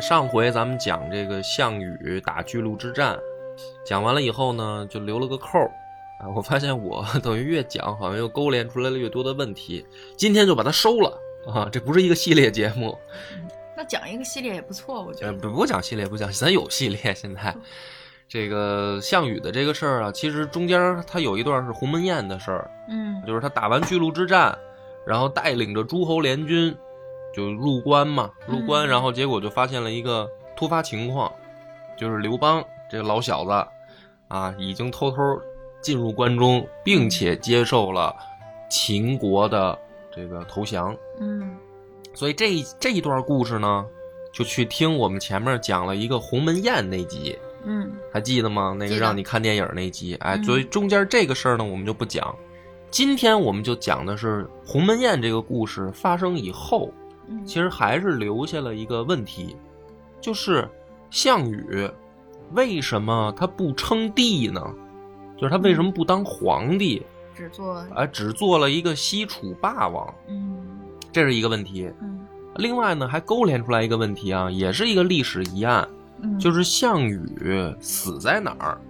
上回咱们讲这个项羽打巨鹿之战，讲完了以后呢，就留了个扣儿啊。我发现我 等于越讲，好像又勾连出来了越多的问题。今天就把它收了啊，这不是一个系列节目，那讲一个系列也不错，我觉呃，得。不不讲系列，不讲，咱有系列。现在 这个项羽的这个事儿啊，其实中间他有一段是鸿门宴的事儿，嗯就是他打完巨鹿之战，然后带领着诸侯联军就入关嘛，入关，嗯然后结果就发现了一个突发情况，就是刘邦这个老小子啊，已经偷偷进入关中，并且接受了秦国的这个投降。嗯。所以这一这一段故事呢，就去听我们前面讲了一个鸿门宴那集，嗯。还记得吗？那个让你看电影那集，哎，嗯。所以中间这个事儿呢，我们就不讲。今天我们就讲的是鸿门宴这个故事发生以后，嗯，其实还是留下了一个问题，就是项羽为什么他不称帝呢？就是他为什么不当皇帝，只做啊只做了一个西楚霸王？嗯这是一个问题。嗯另外呢，还勾连出来一个问题啊，也是一个历史疑案，嗯，就是项羽死在哪儿？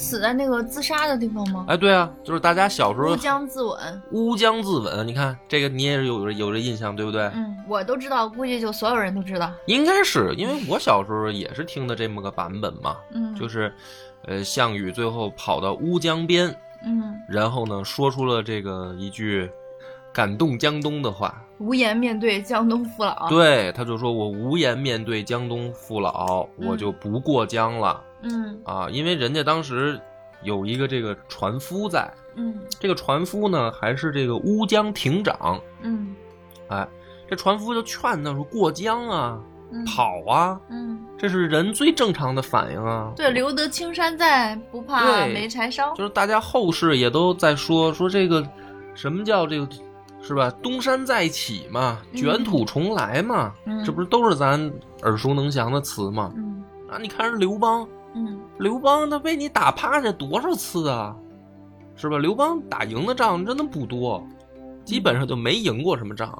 死在那个自杀的地方吗？哎，对啊，就是大家小时候乌江自刎。乌江自刎，你看这个你也是有有这印象，对不对？嗯，我都知道，估计就所有人都知道。应该是因为我小时候也是听的这么个版本嘛，嗯，就是，呃，项羽最后跑到乌江边，嗯，然后呢说出了这个一句感动江东的话，无颜面对江东父老。，对，他就说我无颜面对江东父老，我就不过江了。嗯啊，因为人家当时有一个这个船夫在，嗯这个船夫呢还是这个乌江亭长，嗯哎，这船夫就劝他说过江啊，嗯，跑啊，嗯，这是人最正常的反应啊。对，留得青山在，不怕没柴烧。就是大家后世也都在说说这个什么叫这个。是吧？东山再起嘛，嗯卷土重来嘛，嗯这不是都是咱耳熟能详的词吗？嗯啊，你看人刘邦，嗯刘邦他被你打趴下多少次啊？是吧？刘邦打赢的仗真的不多，基本上就没赢过什么仗。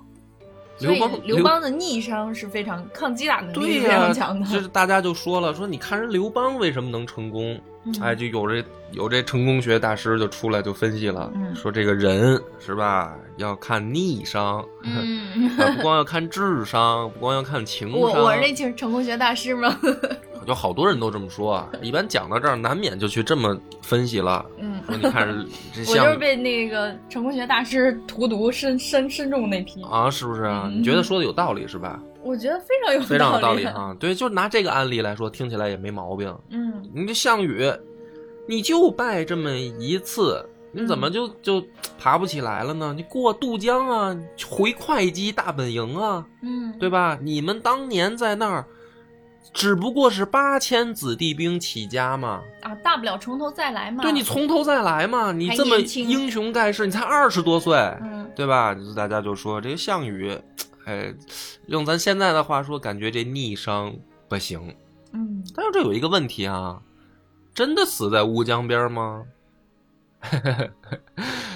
刘邦刘邦的逆商是非常抗击打能力非、常强的。就是大家就说了，说你看人刘邦为什么能成功？嗯哎，就有这有这成功学大师就出来就分析了，嗯说这个人是吧，要看逆商，不光要看智商，不光要看情商。我我是那成成功学大师吗？有好多人都这么说啊。一般讲到这儿，难免就去这么分析了，嗯，说你看这 我就是被那个成功学大师荼毒深深深重那批。啊，是不是啊？嗯你觉得说的有道理是吧？我觉得非常有非常有道理理。啊。对，就拿这个案例来说，听起来也没毛病。嗯你这项羽，你就败这么一次，你怎么嗯就就爬不起来了呢？你过渡江啊，回会稽大本营啊，嗯，对吧？你们当年在那儿，只不过是八千子弟兵起家嘛，啊，大不了从头再来嘛。对你从头再来嘛。你这么英雄盖世，你才二十多岁，嗯对吧？大家就说这个项羽，哎，用咱现在的话说，感觉这逆商不行。嗯，但是这有一个问题啊，真的死在乌江边吗？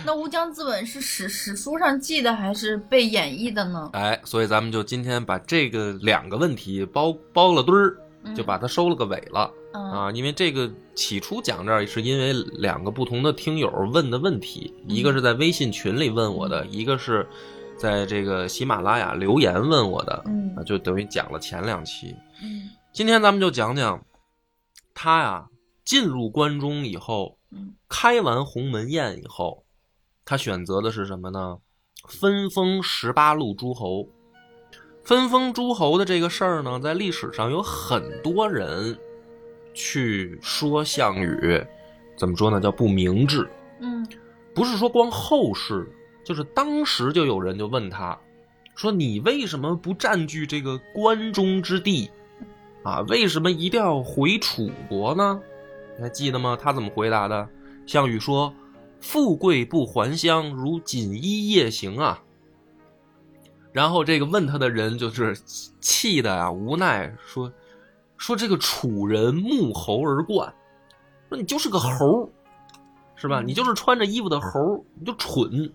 那乌江自刎是史史书上记的还是被演绎的呢？哎，所以咱们就今天把这个两个问题包包了堆儿，嗯就把它收了个尾了、嗯啊。因为这个起初讲这儿是因为两个不同的听友问的问题，嗯一个是在微信群里问我的，一个是在这个喜马拉雅留言问我的，嗯啊，就等于讲了前两期。嗯今天咱们就讲讲他呀进入关中以后，嗯开完鸿门宴以后，他选择的是什么呢？分封十八路诸侯。分封诸侯的这个事儿呢，在历史上有很多人去说项羽，怎么说呢？叫不明智。嗯不是说光后世，就是当时就有人就问他，说你为什么不占据这个关中之地？啊，为什么一定要回楚国呢？你还记得吗？他怎么回答的？项羽说：“富贵不还乡，如锦衣夜行啊。”然后这个问他的人就是气的啊，无奈说：“说这个楚人目猴而冠，说你就是个猴，是吧？你就是穿着衣服的猴，你就蠢。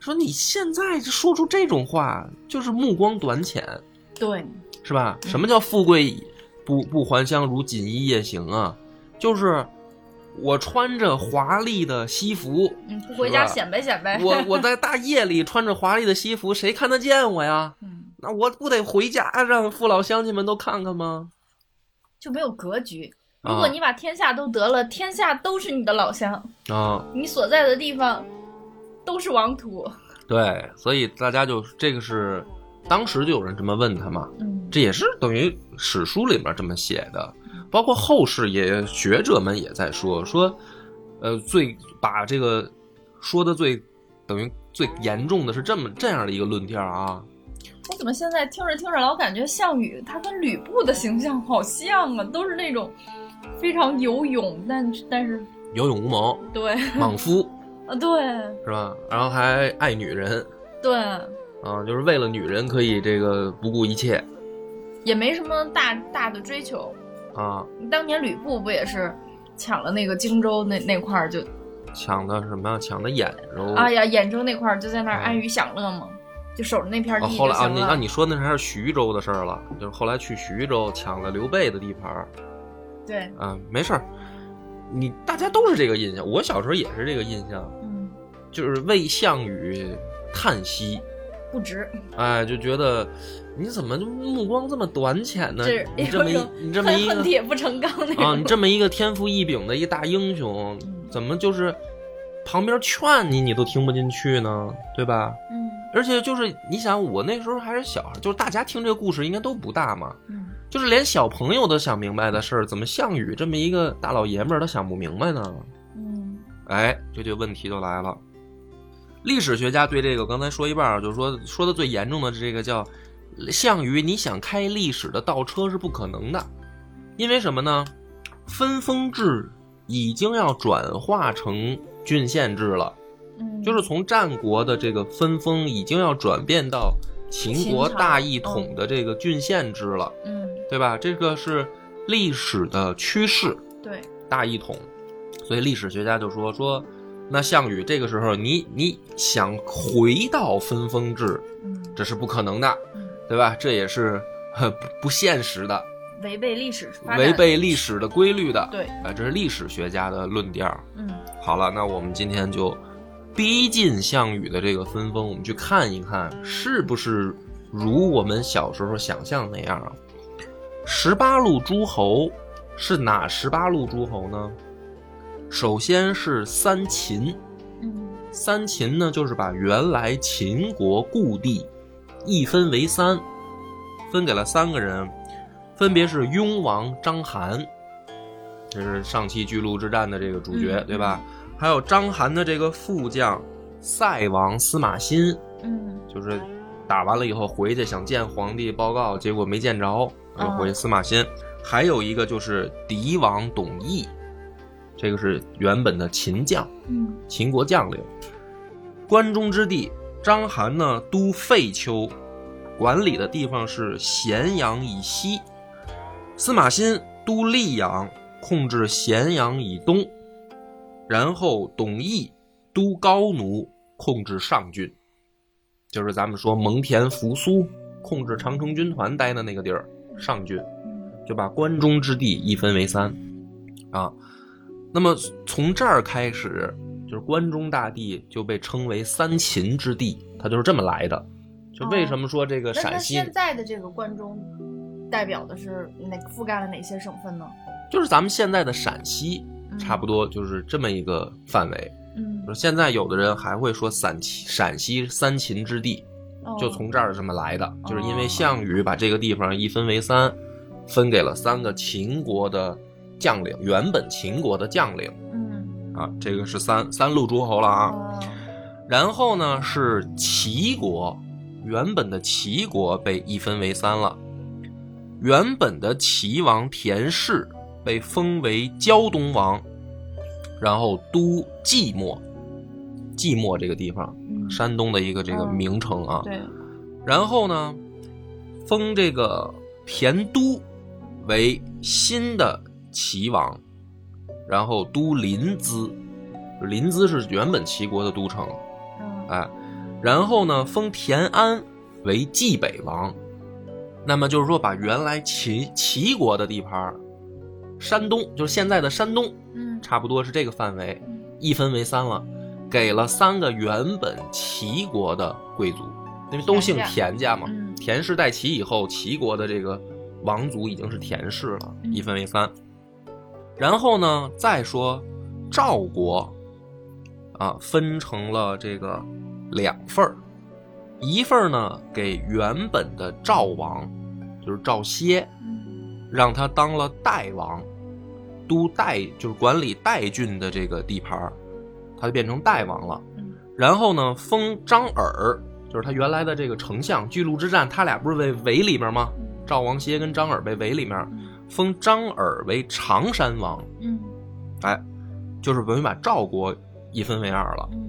说你现在就说出这种话，就是目光短浅。”对，是吧？什么叫富贵不不还乡，如锦衣夜行啊？就是我穿着华丽的西服，嗯，不回家显摆显摆。我我在大夜里穿着华丽的西服，谁看得见我呀？嗯，那我不得回家让父老乡亲们都看看吗？就没有格局。啊如果你把天下都得了，天下都是你的老乡，啊，你所在的地方都是王土。对，所以大家就这个是当时就有人这么问他嘛，嗯，这也是等于史书里面这么写的，包括后世也学者们也在说说，呃，最把这个说的最等于最严重的是这么这样的一个论调啊，我怎么现在听着听着老感觉项羽他跟吕布的形象好像啊，都是那种非常有勇，但但是有勇无谋，对。莽夫啊，对。是吧？然后还爱女人。对，啊，就是为了女人可以这个不顾一切。也没什么大大的追求。啊，当年吕布不也是抢了那个荆州那那块儿就，抢的什么？抢的兖州。哎呀，兖州那块儿就在那儿安于享乐嘛，就守着那片啊，地后来啊，那你说那还是徐州的事儿了，就是后来去徐州抢了刘备的地盘儿对，啊，没事儿，你大家都是这个印象，我小时候也是这个印象，嗯，就是为项羽叹息，不值。哎，就觉得你怎么就目光这么短浅呢这？你这么一你这么一恨铁不成钢。啊，你这么一个天赋异禀的一大英雄，怎么就是旁边劝你你都听不进去呢？对吧？嗯而且就是你想，我那时候还是小孩，就是大家听这个故事应该都不大嘛，嗯，就是连小朋友都想明白的事儿，怎么项羽这么一个大老爷们儿他想不明白呢？嗯哎，这就问题就来了。历史学家对这个刚才说一半儿，就是说说的最严重的这个叫项羽，你想开历史的倒车是不可能的，因为什么呢？分封制已经要转化成郡县制了，嗯，就是从战国的这个分封已经要转变到秦国大一统的这个郡县制了，嗯，对吧？这个是历史的趋势。对，大一统，所以历史学家就说说，那项羽这个时候你你想回到分封制，嗯这是不可能的，嗯，对吧？这也是呵不不现实的，违背历史违背历史的规律的。对，啊，这是历史学家的论调。嗯好了，那我们今天就逼近项羽的这个分封，我们去看一看是不是如我们小时候想象那样啊。十八路诸侯是哪十八路诸侯呢？首先是三秦，嗯三秦呢就是把原来秦国故地一分为三，分给了三个人，分别是雍王章邯，这是上期巨鹿之战的这个主角，嗯对吧？还有章邯的这个副将塞王司马欣，嗯就是打完了以后回去想见皇帝报告，结果没见着，就回去司马欣。还有一个就是狄王董翳，这个是原本的秦将。嗯秦国将领。关中之地，章邯呢都废丘，管理的地方是咸阳以西；司马欣都溧阳，控制咸阳以东。然后董翳都高奴，控制上郡，就是咱们说蒙恬、扶苏控制长城军团待的那个地儿，上郡。就把关中之地一分为三，啊，那么从这儿开始，就是关中大地就被称为三秦之地，它就是这么来的。就为什么说这个陕西，现在的这个关中代表的是哪覆盖了哪些省份呢？就是咱们现在的陕西，嗯差不多就是这么一个范围。嗯就是现在有的人还会说陕西陕西三秦之地，哦就从这儿这么来的，就是因为项羽把这个地方一分为三，分给了三个秦国的将领，原本秦国的将领。嗯啊，这个是三三路诸侯了啊。哦然后呢是齐国，原本的齐国被一分为三了。原本的齐王田氏被封为胶东王，然后都寂寞，寂寞这个地方，嗯山东的一个这个嗯名称啊。对，然后呢，封这个田都为新的齐王，然后都临淄，临淄是原本齐国的都城，嗯哎，然后呢，封田安为冀北王，那么就是说把原来齐齐国的地盘，山东就是现在的山东，嗯差不多是这个范围，嗯一分为三了，给了三个原本齐国的贵族，因为都姓田田家嘛。嗯田氏代齐以后，齐国的这个王族已经是田氏了，嗯一分为三。然后呢，再说赵国，啊，分成了这个两份儿，一份儿呢给原本的赵王，就是赵歇，嗯让他当了代王，都代就是管理代郡的这个地盘儿，他就变成代王了。嗯然后呢，封张耳，就是他原来的这个丞相。巨鹿之战，他俩不是被围里面吗？赵王歇跟张耳被围里面，封张耳为常山王。嗯哎，就是等于把赵国一分为二了。嗯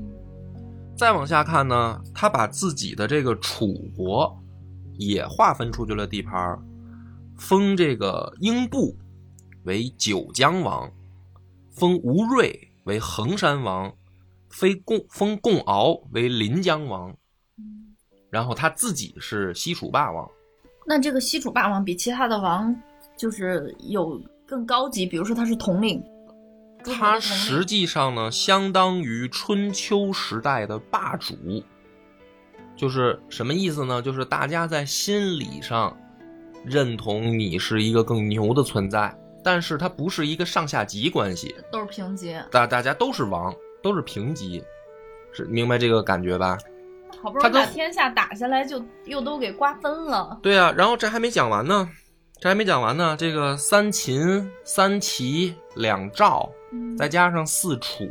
再往下看呢，他把自己的这个楚国也划分出去了地盘儿，封这个英布为九江王，封吴瑞为衡山王，非共封共敖为临江王，嗯。然后他自己是西楚霸王。那这个西楚霸王比其他的王就是有更高级，比如说他是统领，他实际上呢，相当于春秋时代的霸主，就是什么意思呢？就是大家在心理上认同你是一个更牛的存在，但是它不是一个上下级关系，都是平级，大大家都是王，都是平级，是明白这个感觉吧？好不容易他把天下打下来，就又都给瓜分了。对啊，然后这还没讲完呢，这还没讲完呢。这个三秦、三齐、两赵，嗯再加上四楚，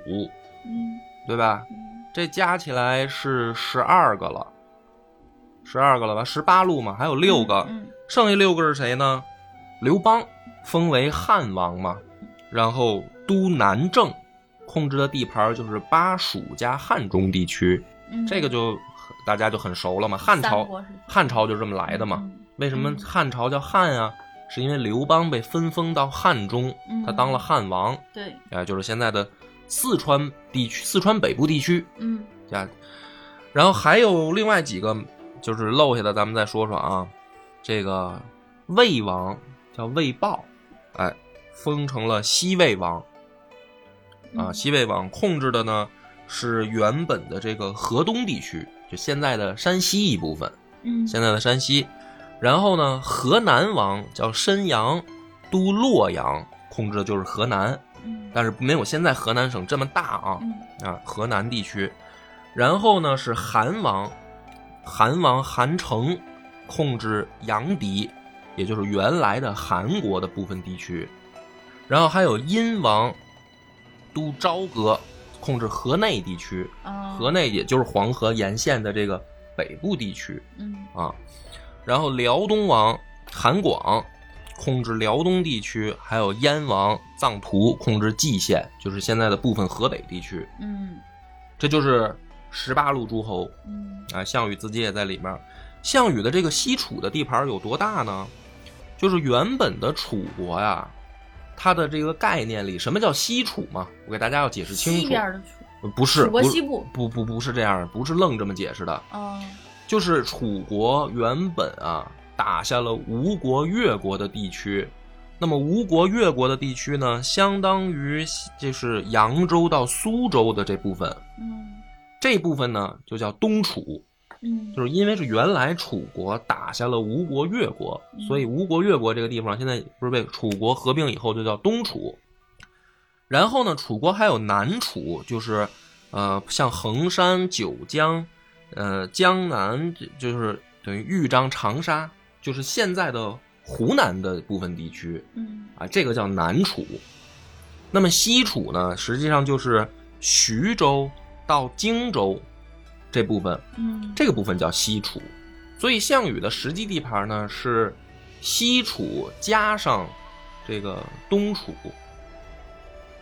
嗯对吧？嗯这加起来是十二个了，十二个了吧？十八路嘛，还有六个，嗯剩下六个是谁呢？刘邦封为汉王嘛，然后都南郑，控制的地盘就是巴蜀加汉中地区，嗯，这个就大家就很熟了嘛。汉朝汉朝就这么来的嘛。嗯为什么嗯汉朝叫汉啊？是因为刘邦被分封到汉中，嗯他当了汉王，对，啊，就是现在的四川地区，四川北部地区嗯啊。然后还有另外几个就是漏下的，咱们再说说啊。这个魏王叫魏豹，哎，封成了西魏王啊。嗯西魏王控制的呢是原本的这个河东地区，就现在的山西一部分。嗯现在的山西。然后呢，河南王叫申阳，都洛阳，控制的就是河南，嗯但是没有现在河南省这么大啊嗯啊，河南地区。然后呢是韩王，韩王韩城控制阳翟，也就是原来的韩国的部分地区。然后还有殷王都朝歌，控制河内地区，啊河内也就是黄河沿线的这个北部地区。嗯啊，然后辽东王韩广控制辽东地区，还有燕王臧荼控制蓟县，就是现在的部分河北地区。嗯这就是十八路诸侯嗯啊，项羽自己也在里面。项羽的这个西楚的地盘有多大呢？就是原本的楚国呀，它的这个概念里，什么叫西楚嘛？我给大家要解释清楚。西边的楚不是，楚国不是西部不不不是这样，不是愣这么解释的。啊就是楚国原本啊打下了吴国、越国的地区，那么吴国、越国的地区呢，相当于就是扬州到苏州的这部分，嗯这部分呢就叫东楚，嗯就是因为是原来楚国打下了吴国、越国，嗯所以吴国、越国这个地方现在不是被楚国合并以后就叫东楚。然后呢，楚国还有南楚，就是呃像衡山、九江。呃，江南这就是等于豫章、长沙，就是现在的湖南的部分地区嗯啊，这个叫南楚。那么西楚呢，实际上就是徐州到荆州这部分，嗯这个部分叫西楚。所以项羽的实际地盘呢是西楚加上这个东楚，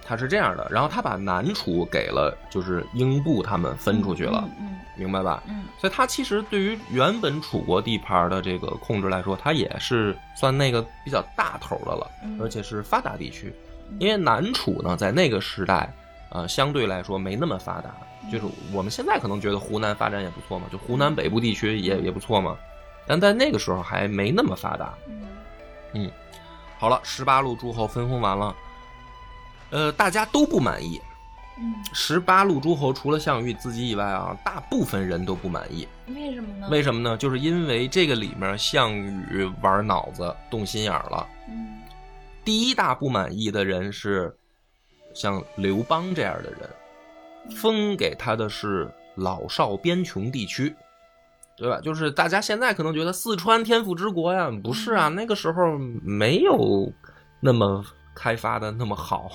他是这样的。然后他把南楚给了就是英布他们分出去了，嗯明白吧？嗯所以他其实对于原本楚国地盘的这个控制来说，他也是算那个比较大头的了，嗯而且是发达地区。嗯因为南楚呢，在那个时代，呃，相对来说没那么发达。就是我们现在可能觉得湖南发展也不错嘛，就湖南北部地区也也不错嘛，但在那个时候还没那么发达。嗯好了，十八路诸侯分封完了，呃，大家都不满意。嗯，十八路诸侯除了项羽自己以外啊，大部分人都不满意。为什么呢？为什么呢？就是因为这个里面项羽玩脑子、动心眼了。嗯第一大不满意的人是像刘邦这样的人，封给他的是老少边穷地区，对吧？就是大家现在可能觉得四川天府之国呀，不是啊，那个时候没有那么开发的那么好，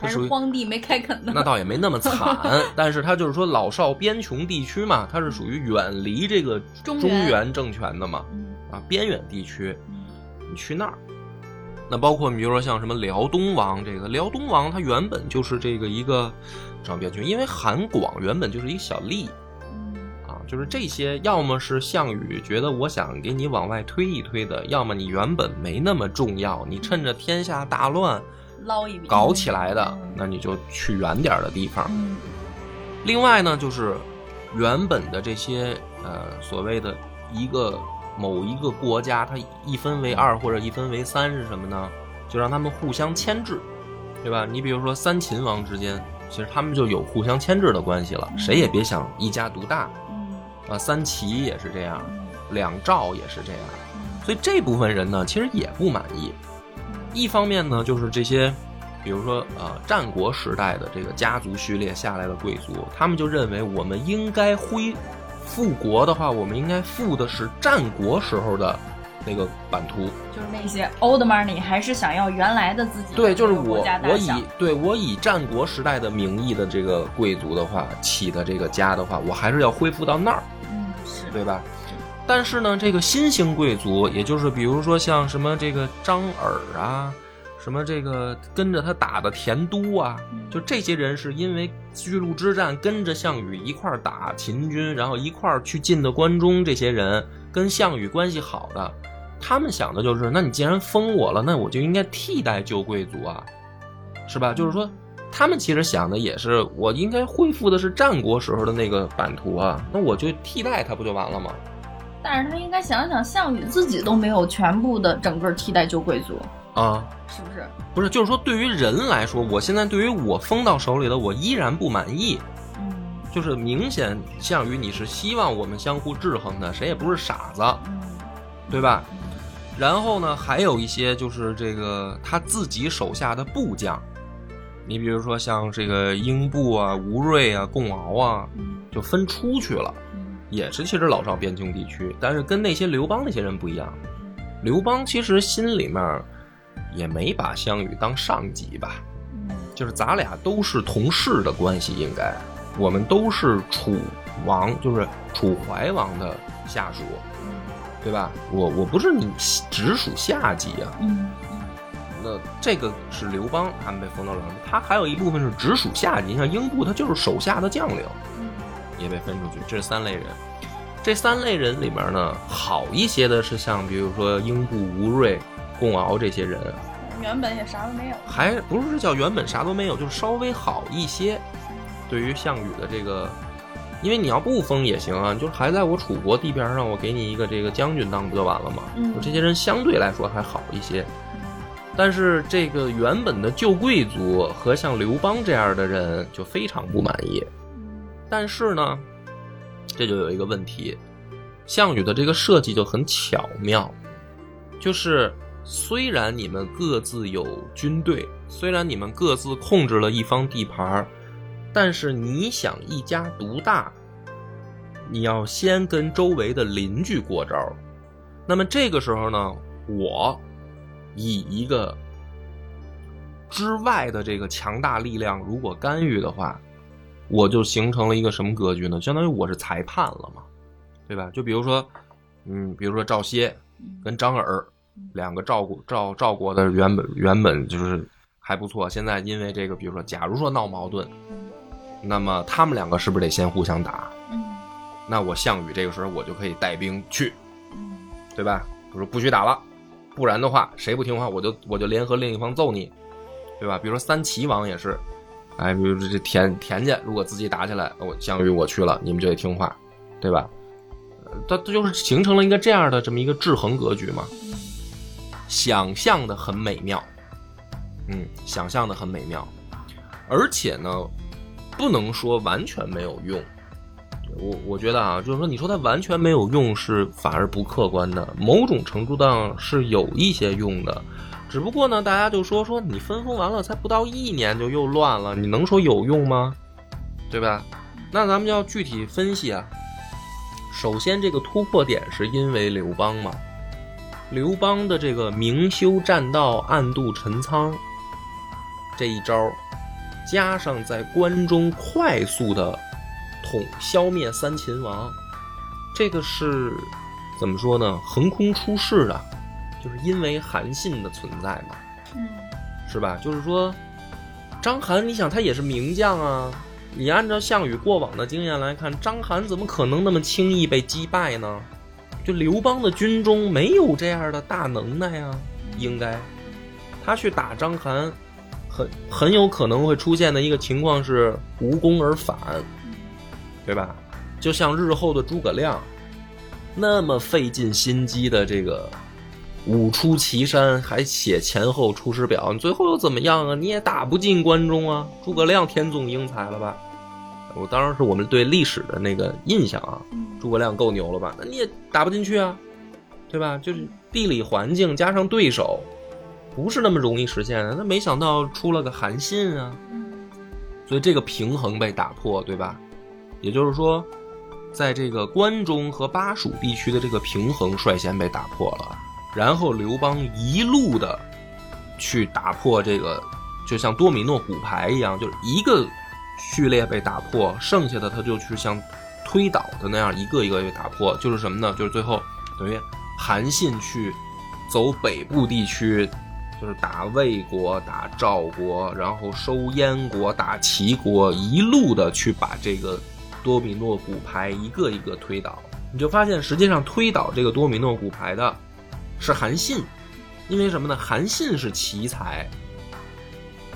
它属于荒地没开垦呢。那倒也没那么惨，但是他就是说老少边穷地区嘛，它是属于远离这个中中原原政权的嘛，嗯啊，边远地区，嗯你去那儿。那包括你比如说像什么辽东王，这个辽东王他原本就是这个一个长边区，因为韩广原本就是一个小吏就是这些要么是项羽觉得我想给你往外推一推的，要么你原本没那么重要，你趁着天下大乱捞一笔搞起来的嗯，那你就去远点儿的地方。嗯另外呢，就是原本的这些呃所谓的一个某一个国家，它一分为二或者一分为三是什么呢？就让他们互相牵制，对吧？你比如说三秦王之间，其实他们就有互相牵制的关系了，嗯谁也别想一家独大嗯啊。三齐也是这样，两赵也是这样，所以这部分人呢，其实也不满意。一方面呢，就是这些，比如说呃，战国时代的这个家族序列下来的贵族，他们就认为我们应该恢复国的话，我们应该复的是战国时候的那个版图。就是那些 old money 还是想要原来的自己对，就是我我以对我以战国时代的名义的这个贵族的话起的这个家的话，我还是要恢复到那儿。嗯是对吧？但是呢，这个新兴贵族，也就是比如说像什么这个张耳啊，什么这个跟着他打的田都啊，嗯就这些人是因为巨鹿之战跟着项羽一块儿打秦军，然后一块儿去进的关中，这些人跟项羽关系好的，他们想的就是，那你既然封我了，那我就应该替代旧贵族啊，是吧？就是说。他们其实想的也是，我应该恢复的是战国时候的那个版图啊，那我就替代他不就完了吗？但是他应该想想，项羽自己都没有全部的整个替代旧贵族，啊，是不是？不是，就是说对于人来说，我现在对于我封到手里的，我依然不满意。嗯就是明显项羽你是希望我们相互制衡的，谁也不是傻子，嗯对吧？然后呢，还有一些就是这个他自己手下的部将，你比如说像这个英布啊、吴瑞啊、贡敖啊，嗯。就分出去了。嗯。也是其实老少边境地区，但是跟那些刘邦那些人不一样。刘邦其实心里面也没把项羽当上级吧，嗯。就是咱俩都是同事的关系，应该。我们都是楚王，就是楚怀王的下属，对吧？我我不是你直属下级啊。嗯那这个是刘邦他们被封到了，他还有一部分是直属下级，像英布他就是手下的将领。嗯也被分出去，这是三类人。这三类人里面呢，好一些的是像比如说英布、吴瑞、贡敖这些人，原本也啥都没有。还不是叫原本啥都没有，就是稍微好一些。对于项羽的这个，因为你要不封也行啊，就是还在我楚国地边上，我给你一个这个将军当不就完了吗？嗯这些人相对来说还好一些。但是这个原本的旧贵族和像刘邦这样的人就非常不满意。但是呢，这就有一个问题，项羽的这个设计就很巧妙，就是虽然你们各自有军队，虽然你们各自控制了一方地盘儿，但是你想一家独大，你要先跟周围的邻居过招。那么这个时候呢，我以一个之外的这个强大力量，如果干预的话，我就形成了一个什么格局呢？相当于我是裁判了嘛，对吧？就比如说，嗯，比如说赵歇跟张耳两个赵国赵赵国的原本原本就是还不错，现在因为这个，比如说，假如说闹矛盾，那么他们两个是不是得先互相打？嗯那我项羽这个时候我就可以带兵去，嗯对吧？我说不许打了，不然的话，谁不听话，我就我就联合另一方揍你，对吧？比如说三齐王也是，哎，比如这这田田家如果自己打起来，我项羽我去了，你们就得听话，对吧？呃它它就是形成了一个这样的这么一个制衡格局嘛，想象的很美妙，嗯，想象的很美妙，而且呢，不能说完全没有用。我我觉得啊，就是说，你说它完全没有用是反而不客观的，某种程度上是有一些用的，只不过呢，大家就说说你分封完了才不到一年就又乱了，你能说有用吗？对吧？那咱们就要具体分析啊。首先，这个突破点是因为刘邦嘛，刘邦的这个明修栈道，暗度陈仓这一招，加上在关中快速的统消灭三秦王，这个是怎么说呢？横空出世的，就是因为韩信的存在嘛，嗯是吧？就是说，章邯，你想他也是名将啊。你按照项羽过往的经验来看，章邯怎么可能那么轻易被击败呢？就刘邦的军中没有这样的大能耐呀，应该他去打章邯，很很有可能会出现的一个情况是无功而返，对吧？就像日后的诸葛亮，那么费尽心机的这个五出祁山，还写前后出师表，你最后又怎么样啊？你也打不进关中啊！诸葛亮天纵英才了吧？我当然是我们对历史的那个印象啊，诸葛亮够牛了吧？那你也打不进去啊，对吧？就是地理环境加上对手，不是那么容易实现的。那没想到出了个韩信啊，所以这个平衡被打破，对吧？也就是说，在这个关中和巴蜀地区的这个平衡率先被打破了，然后刘邦一路的去打破这个，就像多米诺骨牌一样，就是一个序列被打破，剩下的他就去像推倒的那样一个一个被打破，就是什么呢？就是最后等于韩信去走北部地区，就是打魏国、打赵国，然后收燕国、打齐国，一路的去把这个多米诺骨牌一个一个推倒。你就发现，实际上推倒这个多米诺骨牌的是韩信，因为什么呢？韩信是奇才，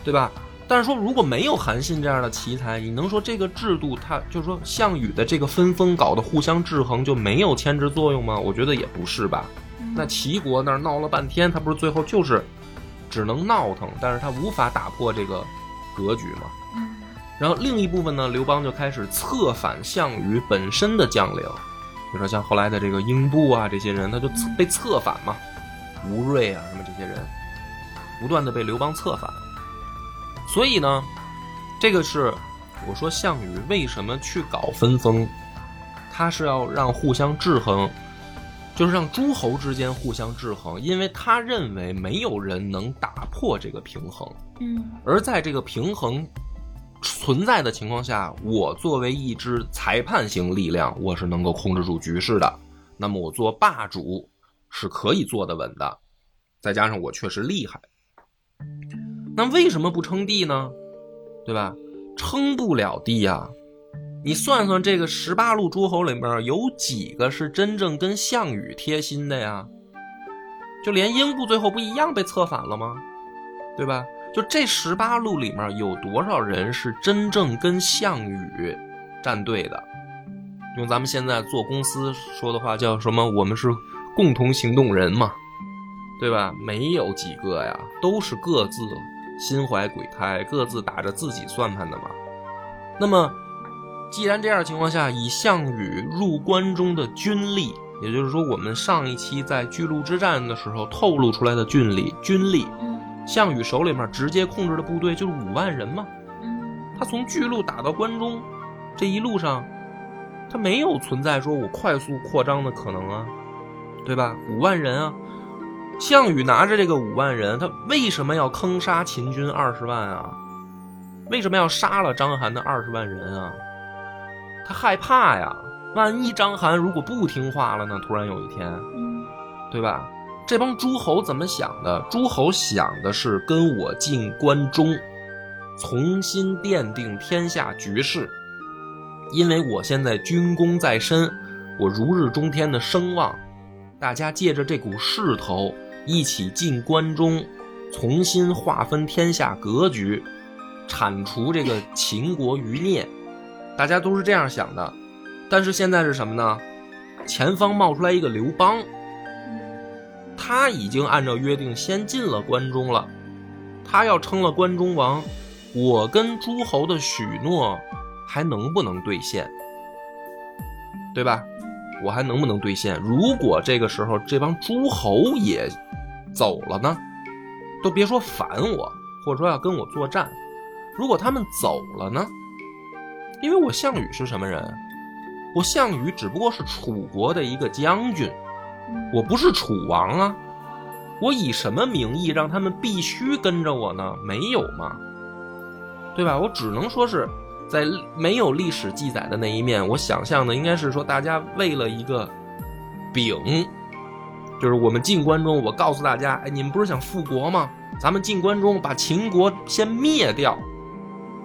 对吧？但是说如果没有韩信这样的奇才，你能说这个制度它就是说项羽的这个分封搞得互相制衡就没有牵制作用吗？我觉得也不是吧。那齐国那儿闹了半天，他不是最后就是只能闹腾，但是他无法打破这个格局嘛。嗯然后另一部分呢，刘邦就开始策反项羽本身的将领，比如说像后来的这个英布啊这些人，他就被策反嘛，吴瑞啊什么这些人，不断的被刘邦策反。所以呢，这个是我说项羽为什么去搞分封，他是要让互相制衡，就是让诸侯之间互相制衡，因为他认为没有人能打破这个平衡。嗯而在这个平衡存在的情况下，我作为一支裁判型力量，我是能够控制住局势的。那么我做霸主是可以坐得稳的，再加上我确实厉害。那为什么不称帝呢？对吧？称不了帝呀、你算算这个十八路诸侯里面有几个是真正跟项羽贴心的呀？就连英布最后不一样被策反了吗？对吧？就这十八路里面有多少人是真正跟项羽站队的？用咱们现在做公司说的话叫什么？我们是共同行动人嘛，对吧？没有几个呀，都是各自心怀鬼胎，各自打着自己算盘的嘛。那么，既然这样的情况下，以项羽入关中的军力，也就是说，我们上一期在巨鹿之战的时候透露出来的军力，军力，嗯项羽手里面直接控制的部队就是五万人嘛。嗯他从巨鹿打到关中，这一路上，他没有存在说我快速扩张的可能啊，对吧？五万人啊，项羽拿着这个五万人，他为什么要坑杀秦军二十万啊？为什么要杀了章邯的二十万人啊？他害怕呀，万一章邯如果不听话了呢？突然有一天，嗯对吧？这帮诸侯怎么想的？诸侯想的是跟我进关中，重新奠定天下局势。因为我现在军功在身，我如日中天的声望，大家借着这股势头，一起进关中，重新划分天下格局，铲除这个秦国余孽。大家都是这样想的。但是现在是什么呢？前方冒出来一个刘邦。他已经按照约定先进了关中了，他要称了关中王，我跟诸侯的许诺还能不能兑现？对吧？我还能不能兑现？如果这个时候这帮诸侯也走了呢？都别说反我，或者说要跟我作战，如果他们走了呢？因为我项羽是什么人？我项羽只不过是楚国的一个将军。我不是楚王啊，我以什么名义让他们必须跟着我呢？没有嘛，对吧？我只能说是在没有历史记载的那一面，我想象的应该是说，大家为了一个饼，就是我们进关中，我告诉大家，哎，你们不是想复国吗？咱们进关中，把秦国先灭掉，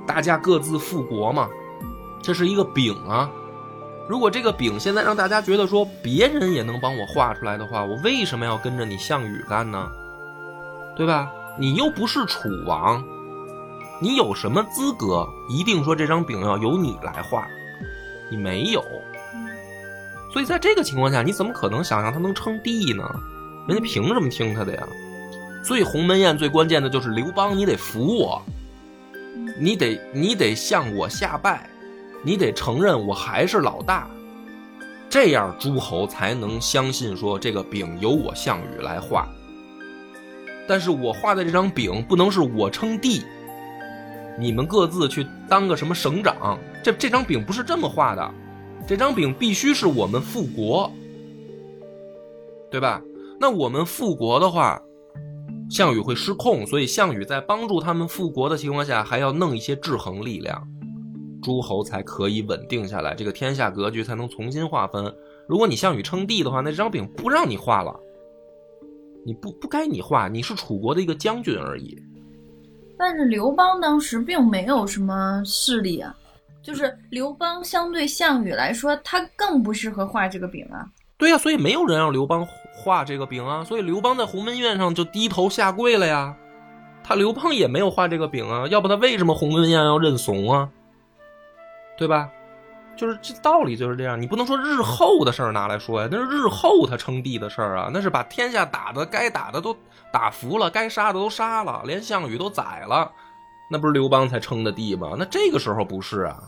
大家各自复国嘛，这是一个饼啊。如果这个饼现在让大家觉得说别人也能帮我画出来的话，我为什么要跟着你项羽干呢？对吧？你又不是楚王，你有什么资格一定说这张饼要由你来画？你没有。所以在这个情况下，你怎么可能想象他能称帝呢？人家凭什么听他的呀？所以鸿门宴最关键的就是刘邦，你得服我，你得你得向我下拜。你得承认我还是老大，这样诸侯才能相信说这个饼由我项羽来画。但是我画的这张饼不能是我称帝，你们各自去当个什么省长，这这张饼不是这么画的，这张饼必须是我们复国，对吧？那我们复国的话，项羽会失控，所以项羽在帮助他们复国的情况下，还要弄一些制衡力量。诸侯才可以稳定下来，这个天下格局才能重新划分。如果你项羽称帝的话，那这张饼不让你画了，你不不该你画，你是楚国的一个将军而已。但是刘邦当时并没有什么势力啊，就是刘邦相对项羽来说，他更不适合画这个饼啊。对呀，所以没有人让刘邦画这个饼啊，所以刘邦在鸿门宴上就低头下跪了呀。他刘邦也没有画这个饼啊，要不他为什么鸿门宴要认怂啊？对吧？就是这道理就是这样，你不能说日后的事儿拿来说呀，那是日后他称帝的事儿啊，那是把天下打的该打的都打服了，该杀的都杀了，连项羽都宰了，那不是刘邦才称的帝吗？那这个时候不是啊？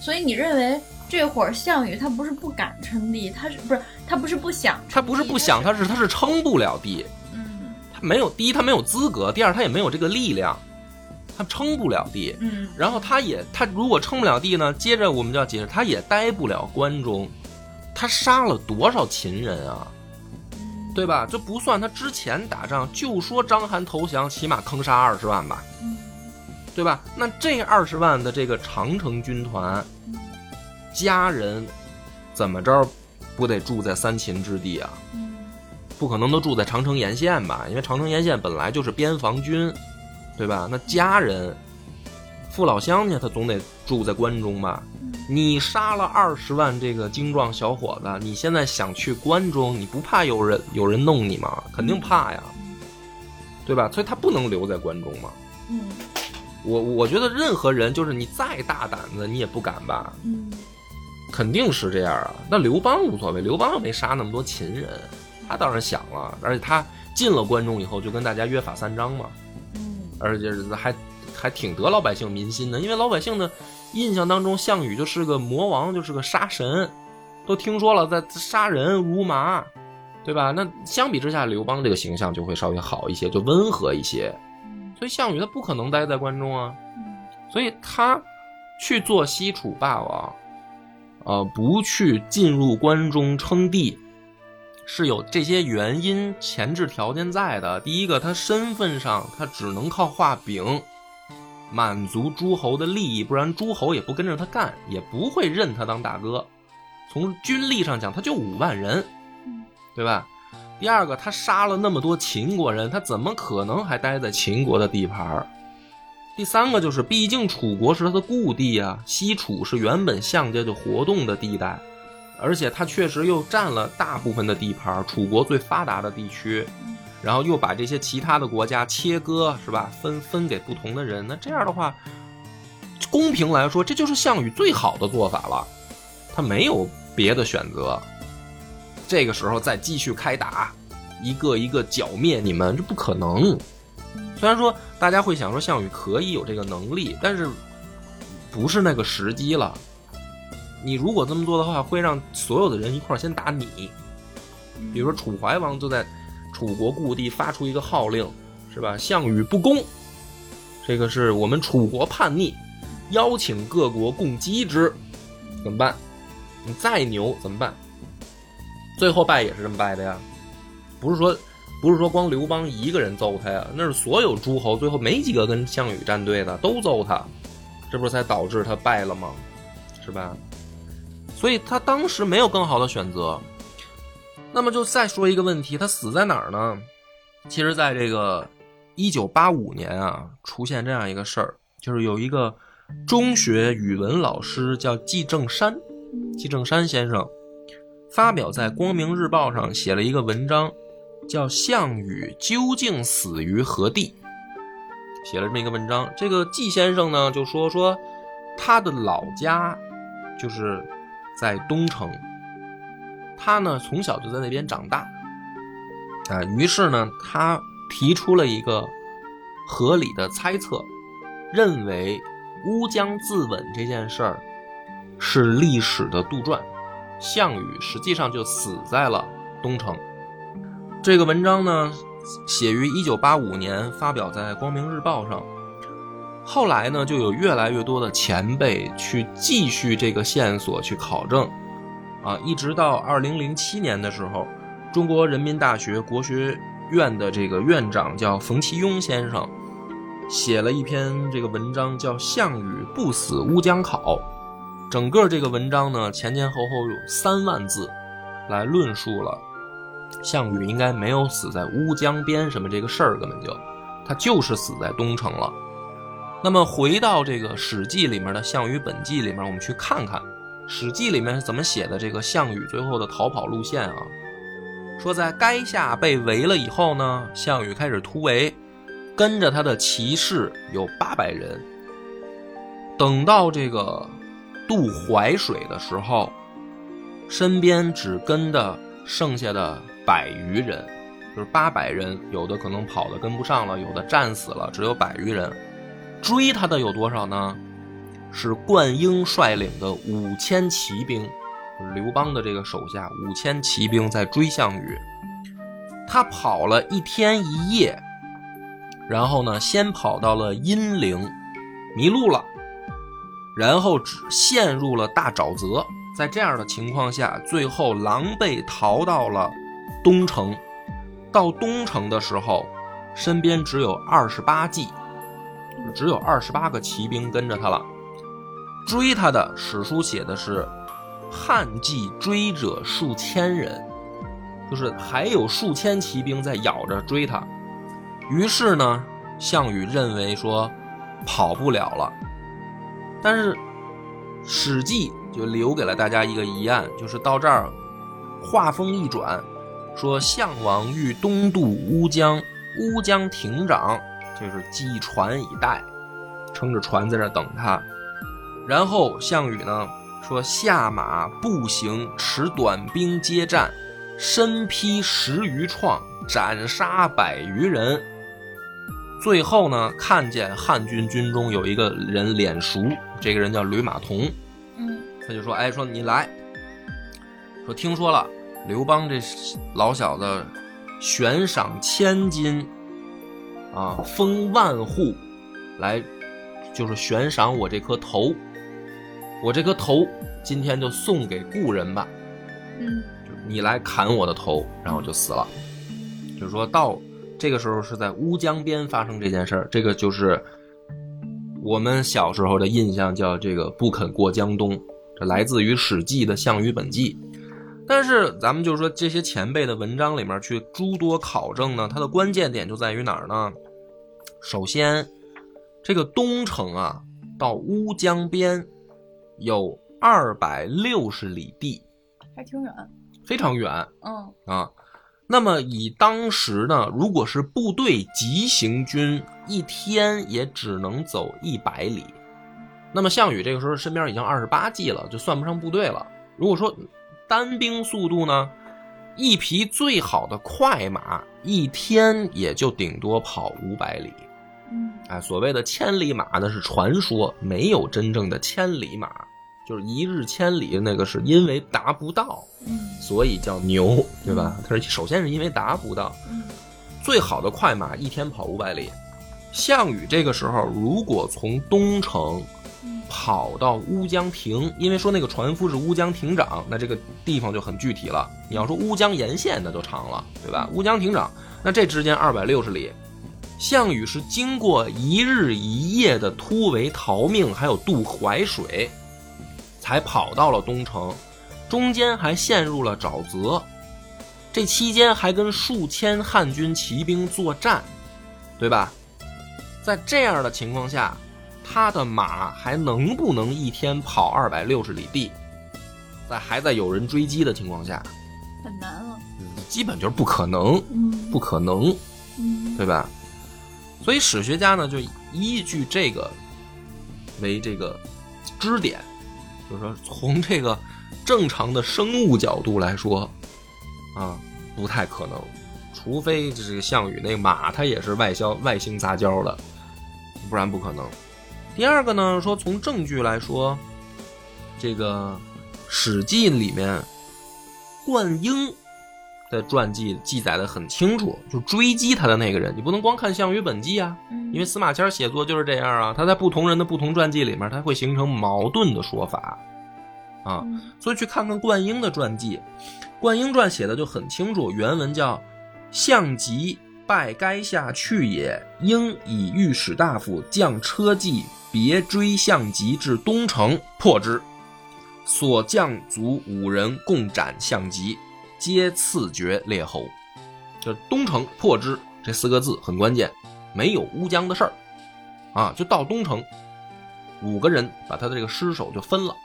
所以你认为这会儿项羽他不是不敢称帝，他是不是他不是不想？他不是不想，他是他是称不了帝。嗯，他没有第一，他没有资格；第二，他也没有这个力量。他称不了帝，嗯，然后他也他如果称不了帝呢？接着我们就要解释，他也待不了关中，他杀了多少秦人啊，对吧？就不算他之前打仗，就说章邯投降，起码坑杀二十万吧，对吧？那这二十万的这个长城军团，家人怎么着不得住在三秦之地啊？不可能都住在长城沿线吧？因为长城沿线本来就是边防军。对吧？那家人、父老乡亲，他总得住在关中吧？你杀了二十万这个精壮小伙子，你现在想去关中，你不怕有人有人弄你吗？肯定怕呀，对吧？所以他不能留在关中嘛。嗯，我我觉得任何人，就是你再大胆子，你也不敢吧？嗯，肯定是这样啊。那刘邦无所谓，刘邦又没杀那么多秦人，他当然想了，而且他进了关中以后，就跟大家约法三章嘛。而且还还挺得老百姓民心的，因为老百姓的印象当中，项羽就是个魔王，就是个杀神，都听说了在杀人如麻，对吧？那相比之下，刘邦这个形象就会稍微好一些，就温和一些。所以项羽他不可能待在关中啊，所以他去做西楚霸王，呃，不去进入关中称帝。是有这些原因前置条件在的。第一个，他身份上他只能靠画饼满足诸侯的利益，不然诸侯也不跟着他干，也不会认他当大哥。从军力上讲，他就五万人，对吧？第二个，他杀了那么多秦国人，他怎么可能还待在秦国的地盘儿？第三个就是，毕竟楚国是他的故地啊，西楚是原本项家就活动的地带，而且他确实又占了大部分的地盘，楚国最发达的地区，然后又把这些其他的国家切割，是吧？分分给不同的人，那这样的话，公平来说，这就是项羽最好的做法了，他没有别的选择。这个时候再继续开打，一个一个剿灭你们，这不可能。虽然说大家会想说项羽可以有这个能力，但是不是那个时机了。你如果这么做的话，会让所有的人一块儿先打你。比如说楚怀王就在楚国故地发出一个号令，是吧？项羽不攻，这个是我们楚国叛逆，邀请各国共击之，怎么办？你再牛怎么办？最后败也是这么败的呀，不是说。不是说光刘邦一个人揍他呀，那是所有诸侯最后没几个跟项羽站队的，都揍他，这不是才导致他败了吗？是吧？所以他当时没有更好的选择。那么就再说一个问题，他死在哪儿呢？其实，在这个一九八五年啊，出现这样一个事儿，就是有一个中学语文老师叫季正山，季正山先生发表在《光明日报》上写了一个文章。叫项羽究竟死于何地？写了这么一个文章。这个季先生呢，就说说他的老家就是在东城，他呢从小就在那边长大啊。于是呢，他提出了一个合理的猜测，认为乌江自刎这件事儿是历史的杜撰，项羽实际上就死在了东城。这个文章呢，写于一九八五年，发表在《光明日报》上。后来呢，就有越来越多的前辈去继续这个线索去考证，啊，一直到二零零七年的时候，中国人民大学国学院的这个院长叫冯其庸先生，写了一篇这个文章，叫《项羽不死乌江考》。整个这个文章呢，前前后后有三万字，来论述了。项羽应该没有死在乌江边，什么这个事儿根本就，他就是死在东城了。那么回到这个《史记》里面的《项羽本纪》里面，我们去看看《史记》里面是怎么写的这个项羽最后的逃跑路线啊？说在垓下被围了以后呢，项羽开始突围，跟着他的骑士有八百人。等到这个渡淮水的时候，身边只跟的剩下的。百余人，就是八百人，有的可能跑的跟不上了，有的战死了，只有百余人。追他的有多少呢？是灌婴率领的五千骑兵，刘邦的这个手下五千骑兵在追项羽。他跑了一天一夜，然后呢，先跑到了阴陵，迷路了，然后只陷入了大沼泽。在这样的情况下，最后狼狈逃到了。东城，到东城的时候，身边只有二十八骑，只有二十八个骑兵跟着他了。追他的史书写的是，汉骑追者数千人，就是还有数千骑兵在咬着追他。于是呢，项羽认为说跑不了了，但是《史记》就留给了大家一个疑案，就是到这儿，话锋一转。说项王欲东渡乌江，乌江亭长就是系船以待，撑着船在这等他。然后项羽呢说下马步行，持短兵接战，身披十余创，斩杀百余人。最后呢看见汉军军中有一个人脸熟，这个人叫吕马童，嗯，他就说：“哎，说你来说，听说了。”刘邦这老小子，悬赏千金，啊，封万户，来，就是悬赏我这颗头，我这颗头今天就送给故人吧，嗯，你来砍我的头，然后就死了。就是说到这个时候是在乌江边发生这件事儿，这个就是我们小时候的印象，叫这个不肯过江东，这来自于《史记》的《项羽本纪》。但是咱们就是说这些前辈的文章里面去诸多考证呢，它的关键点就在于哪儿呢？首先，这个东城啊，到乌江边有二百六十里地，还挺远。非常远嗯啊。那么以当时呢，如果是部队急行军，一天也只能走一百里。那么项羽这个时候身边已经二十八骑了，就算不上部队了。如果说单兵速度呢，一匹最好的快马一天也就顶多跑五百里。嗯哎，所谓的千里马呢是传说，没有真正的千里马，就是一日千里，那个是因为达不到，嗯所以叫牛，对吧？它是首先是因为达不到，嗯最好的快马一天跑五百里。项羽这个时候如果从东城嗯跑到乌江亭，因为说那个船夫是乌江亭长，那这个地方就很具体了。你要说乌江沿线，那就长了，对吧？乌江亭长，那这之间二百六十里，项羽是经过一日一夜的突围逃命，还有渡淮水，才跑到了东城，中间还陷入了沼泽，这期间还跟数千汉军骑兵作战，对吧？在这样的情况下，他的马还能不能一天跑二百六十里地？在还在有人追击的情况下，很难了。基本就是不可能，嗯不可能，嗯对吧？所以史学家呢就依据这个为这个支点，就是说从这个正常的生物角度来说，啊，不太可能，除非这个项羽那个马它也是外销外星杂交的，不然不可能。第二个呢，说从证据来说，这个《史记》里面灌婴的传记记载的很清楚，就追击他的那个人，你不能光看项羽本纪啊，嗯，因为司马迁写作就是这样啊，他在不同人的不同传记里面，他会形成矛盾的说法啊，嗯。所以去看看灌婴的传记，灌婴传写的就很清楚，原文叫“项籍拜垓下去也，应以御史大夫将车骑别追项籍至东城，破之。所将卒五人共斩项籍，皆赐爵列侯。就东城破之这四个字很关键，没有乌江的事儿啊，就到东城，五个人把他的这个尸首就分了。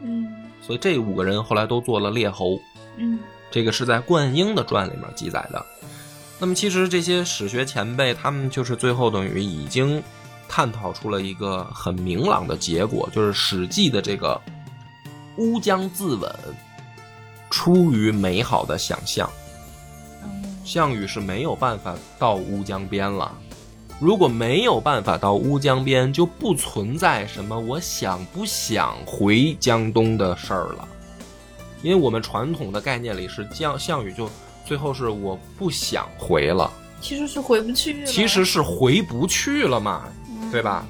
嗯所以这五个人后来都做了列侯，嗯这个是在灌婴的传里面记载的。那么其实这些史学前辈，他们就是最后等于已经探讨出了一个很明朗的结果，就是《史记》的这个乌江自刎，出于美好的想象。嗯项羽是没有办法到乌江边了。如果没有办法到乌江边，就不存在什么我想不想回江东的事儿了。因为我们传统的概念里是将项羽就最后是我不想回了，其实是回不去了。其实是回不去了嘛，嗯对吧？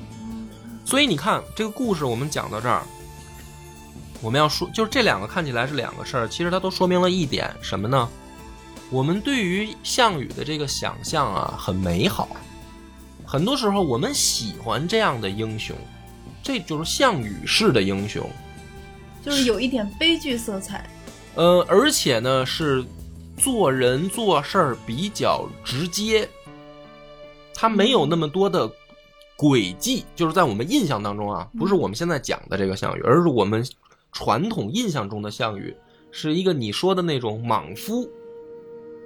所以你看这个故事，我们讲到这儿，我们要说，就是这两个看起来是两个事儿，其实它都说明了一点什么呢？我们对于项羽的这个想象啊，很美好。很多时候我们喜欢这样的英雄，这就是项羽式的英雄。就是有一点悲剧色彩。呃，而且呢是做人做事儿比较直接，他没有那么多的诡计，就是在我们印象当中啊，不是我们现在讲的这个项羽，而是我们传统印象中的项羽，是一个你说的那种莽夫，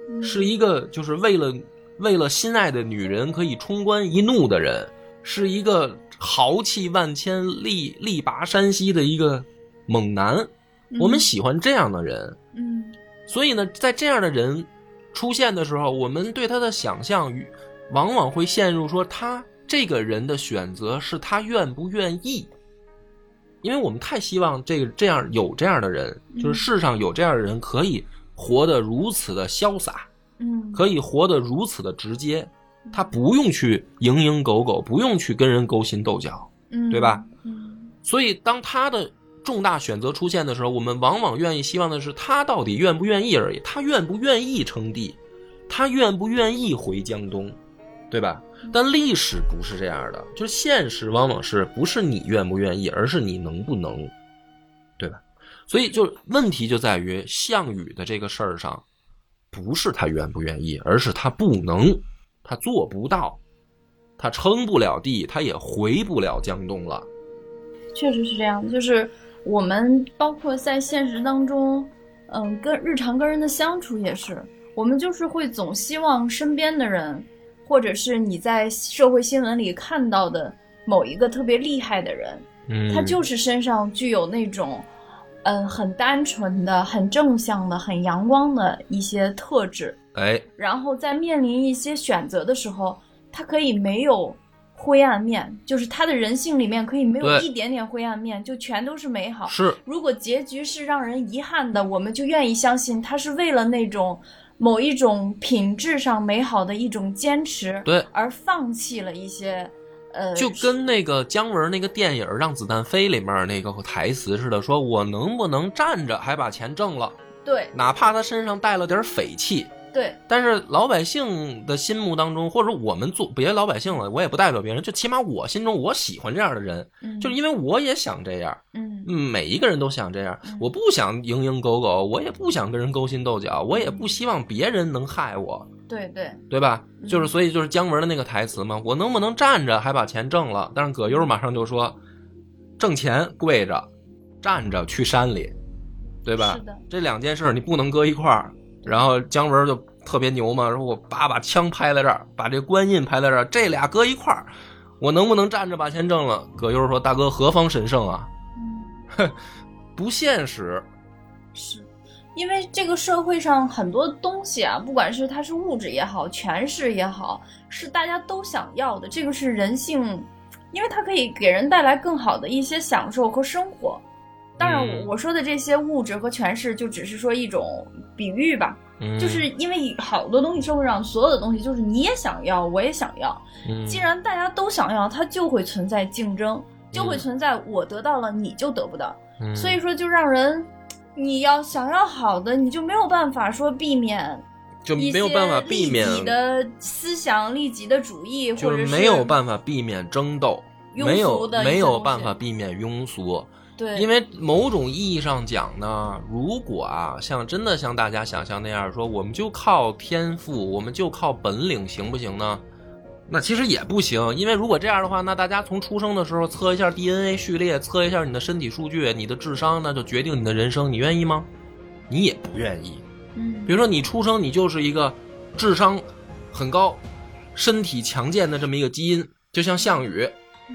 嗯。是一个就是为了为了心爱的女人可以冲冠一怒的人，是一个豪气万千、力力拔山兮的一个猛男。我们喜欢这样的人，嗯所以呢，在这样的人出现的时候，我们对他的想象与往往会陷入说他这个人的选择是他愿不愿意，因为我们太希望这个这样有这样的人，就是世上有这样的人可以活得如此的潇洒，嗯。可以活得如此的直接，他不用去蝇营狗苟，不用去跟人勾心斗角。嗯。对吧？嗯。所以，当他的重大选择出现的时候，我们往往愿意希望的是他到底愿不愿意而已。他愿不愿意称帝，他愿不愿意回江东，对吧？但历史不是这样的，就是现实往往是不是你愿不愿意，而是你能不能，对吧？所以就问题就在于项羽的这个事儿上，不是他愿不愿意，而是他不能，他做不到，他称不了帝，他也回不了江东了。确实是这样，就是我们包括在现实当中，嗯，跟日常跟人的相处也是，我们就是会总希望身边的人，或者是你在社会新闻里看到的某一个特别厉害的人，嗯，他就是身上具有那种，嗯，很单纯的、很正向的、很阳光的一些特质，哎，然后在面临一些选择的时候，他可以没有灰暗面，就是他的人性里面可以没有一点点灰暗面，就全都是美好。是如果结局是让人遗憾的，我们就愿意相信他是为了那种某一种品质上美好的一种坚持，对，而放弃了一些，呃，就跟那个姜文那个电影《让子弹飞》里面那个台词似的，说我能不能站着还把钱挣了，对哪怕他身上带了点匪气。对但是老百姓的心目当中，或者我们做别老百姓了，我也不代表别人，就起码我心中我喜欢这样的人，嗯，就是因为我也想这样，嗯嗯，每一个人都想这样嗯，我不想蝇营狗苟，我也不想跟人勾心斗角，我也不希望别人能害我，对对对吧？嗯就是所以就是姜文的那个台词嘛，我能不能站着还把钱挣了？但是葛优马上就说，挣钱跪着，站着去山里，对吧是的？这两件事儿你不能搁一块儿。然后姜文就特别牛嘛，说我把把枪拍在这儿，把这官印拍在这儿，这俩搁一块儿，我能不能站着把钱挣了？葛优说：“大哥，何方神圣啊？哼。不现实。是，因为这个社会上很多东西啊，不管是它是物质也好，权势也好，是大家都想要的。这个是人性，因为它可以给人带来更好的一些享受和生活。当然我，嗯我说的这些物质和权势，就只是说一种比喻吧。嗯，就是因为好多东西，社会上所有的东西，就是你也想要，我也想要。嗯既然大家都想要，它就会存在竞争，就会嗯存在我得到了你就得不到。嗯所以说，就让人，你要想要好的，你就没有办法说避免就没有办法避免你的思想、利己的主义，或者就是没有办法避免争斗，庸没有俗的没有办法避免庸俗，对，因为某种意义上讲呢，如果啊，像真的像大家想象那样说，我们就靠天赋，我们就靠本领，行不行呢？那其实也不行，因为如果这样的话，那大家从出生的时候测一下 DNA 序列，测一下你的身体数据、你的智商，那就决定你的人生，你愿意吗？你也不愿意。嗯比如说你出生你就是一个智商很高、身体强健的这么一个基因，就像项羽，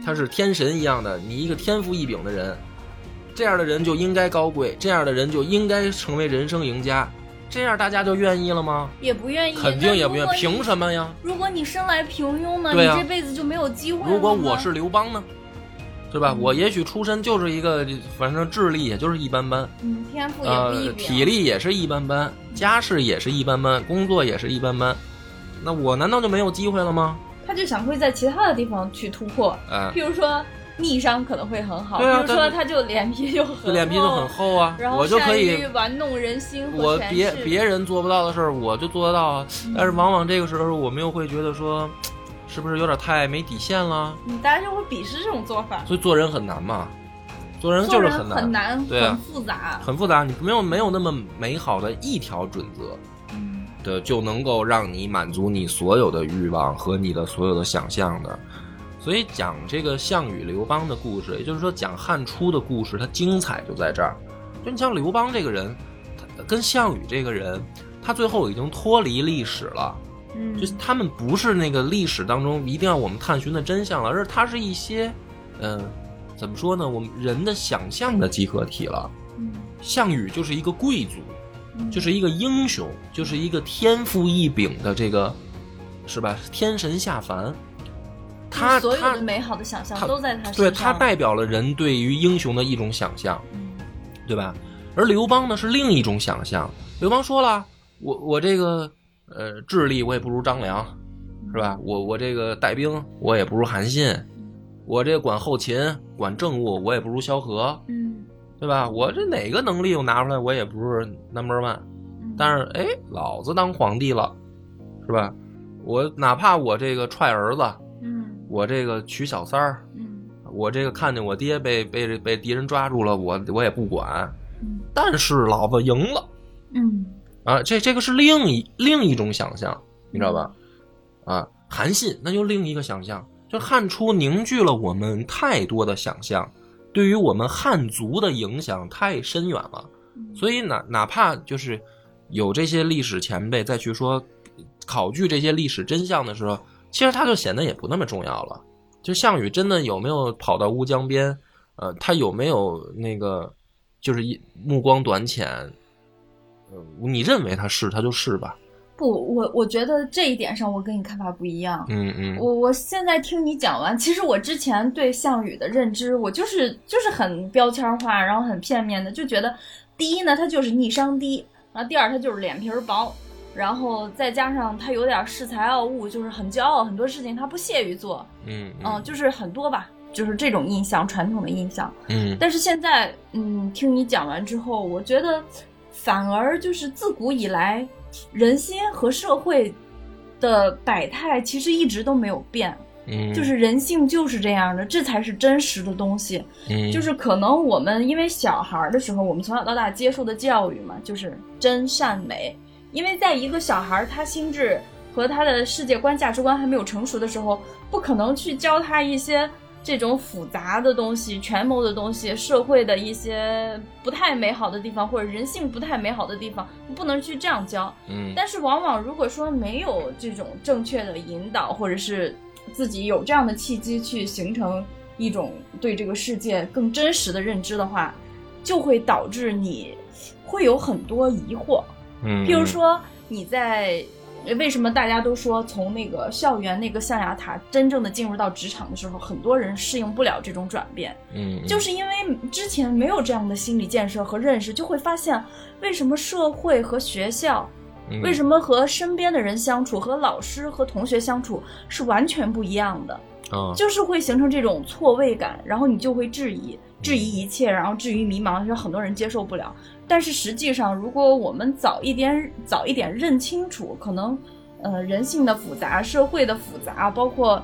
他是天神一样的，你一个天赋异禀的人，这样的人就应该高贵，这样的人就应该成为人生赢家，这样大家就愿意了吗？也不愿意，肯定也不愿意，凭什么呀？如果你生来平庸呢，你这辈子就没有机会了。如果我是刘邦呢？对吧？嗯我也许出身就是一个，反正智力也就是一般般，嗯，天赋也不呃一，禀，体力也是一般般，家世也是一般般，工作也是一般般，那我难道就没有机会了吗？他就想会在其他的地方去突破，嗯，譬如说逆商可能会很好，啊比如说他就脸皮就很厚，脸皮就很厚啊然，后我就可以玩弄人心和我别别人做不到的事儿，我就做得到啊。但是往往这个时候，我们又会觉得说，是不是有点太没底线了？嗯，大家就会鄙视这种做法，所以做人很难嘛，做人就是很难。很难，对啊。很复杂，很复杂，你没有没有那么美好的一条准则嗯。的，就能够让你满足你所有的欲望和你的所有的想象的。所以讲这个项羽、刘邦的故事，也就是说讲汉初的故事，它精彩就在这儿。就你像刘邦这个人，他跟项羽这个人，他最后已经脱离历史了。嗯，就是他们不是那个历史当中一定要我们探寻的真相了，而是它是一些，嗯、怎么说呢？我们人的想象的集合体了。嗯项羽就是一个贵族，嗯就是一个英雄，就是一个天赋异禀的这个，是吧？天神下凡，他他所有的美好的想象他都在他身上，对他代表了人对于英雄的一种想象，嗯对吧？而刘邦呢是另一种想象。刘邦说了，我我这个呃智力我也不如张良，是吧？我我这个带兵我也不如韩信，我这管后勤管政务我也不如萧何，嗯对吧？我这哪个能力我拿出来我也不是 number one，嗯，但是哎，老子当皇帝了，是吧？我哪怕我这个踹儿子，嗯我这个娶小三儿，嗯我这个看见我爹被被被敌人抓住了，我我也不管，嗯但是老子赢了嗯啊！这这个是另一另一种想象，你知道吧？啊，韩信那就另一个想象，就汉初凝聚了我们太多的想象，对于我们汉族的影响太深远了。嗯所以哪哪怕就是有这些历史前辈再去说考据这些历史真相的时候，其实他就显得也不那么重要了。就项羽真的有没有跑到乌江边？呃，他有没有那个就是一目光短浅？呃，你认为他是，他就是吧？不，我我觉得这一点上我跟你看法不一样。嗯嗯我我现在听你讲完，其实我之前对项羽的认知，我就是就是很标签化，然后很片面的，就觉得第一呢，他就是逆商低，然后第二他就是脸皮儿薄，然后再加上他有点恃才傲物，就是很骄傲，很多事情他不屑于做，嗯嗯、就是很多吧，就是这种印象，传统的印象。嗯但是现在，嗯，听你讲完之后，我觉得反而就是自古以来，人心和社会的百态其实一直都没有变，嗯，就是人性就是这样的，这才是真实的东西。嗯就是可能我们因为小孩儿的时候，我们从小到大接受的教育嘛，就是真善美。因为在一个小孩儿他心智和他的世界观、价值观还没有成熟的时候，不可能去教他一些这种复杂的东西、权谋的东西、社会的一些不太美好的地方，或者人性不太美好的地方，不能去这样教。嗯但是往往如果说没有这种正确的引导，或者是自己有这样的契机去形成一种对这个世界更真实的认知的话，就会导致你会有很多疑惑。嗯，譬如说你在。为什么大家都说从那个校园那个象牙塔真正的进入到职场的时候，很多人适应不了这种转变？嗯，嗯，就是因为之前没有这样的心理建设和认识，就会发现为什么社会和学校，嗯为什么和身边的人相处，和老师和同学相处是完全不一样的，啊，就是会形成这种错位感，然后你就会质疑，质疑一切，然后至于迷茫，让很多人接受不了。但是实际上，如果我们早一点早一点认清楚，可能，呃，人性的复杂、社会的复杂，包括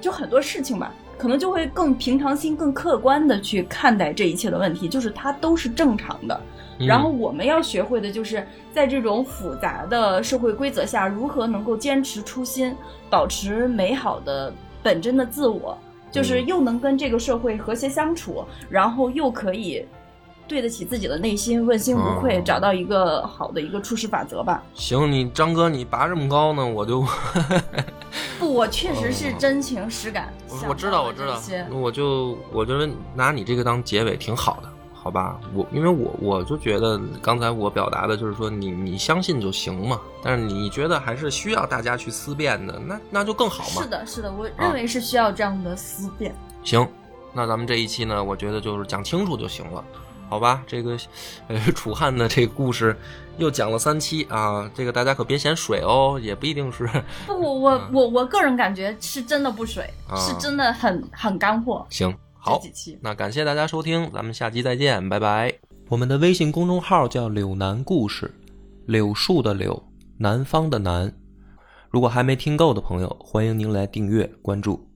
就很多事情吧，可能就会更平常心、更客观的去看待这一切的问题，就是它都是正常的。嗯然后我们要学会的就是在这种复杂的社会规则下，如何能够坚持初心，保持美好的本真的自我，就是嗯又能跟这个社会和谐相处，然后又可以对得起自己的内心，问心无愧，哦找到一个好的一个处事法则吧。行，你张哥你拔这么高呢，我就不，我确实是真情实感。哦我我知道我知道我就我觉得拿你这个当结尾挺好的，好吧？我因为我我就觉得刚才我表达的就是说你你相信就行嘛，但是你觉得还是需要大家去思辨的，那那就更好嘛。是的，是的，我啊认为是需要这样的思辨。行，那咱们这一期呢，我觉得就是讲清楚就行了，好吧？这个，呃，楚汉的这个故事又讲了三期啊，这个大家可别嫌水哦，也不一定是。不，我我 我我个人感觉是真的不水，啊是真的很很干货。行，好几期，那感谢大家收听，咱们下期再见，拜拜。我们的微信公众号叫“柳南故事”，柳树的柳，南方的南。如果还没听够的朋友，欢迎您来订阅关注。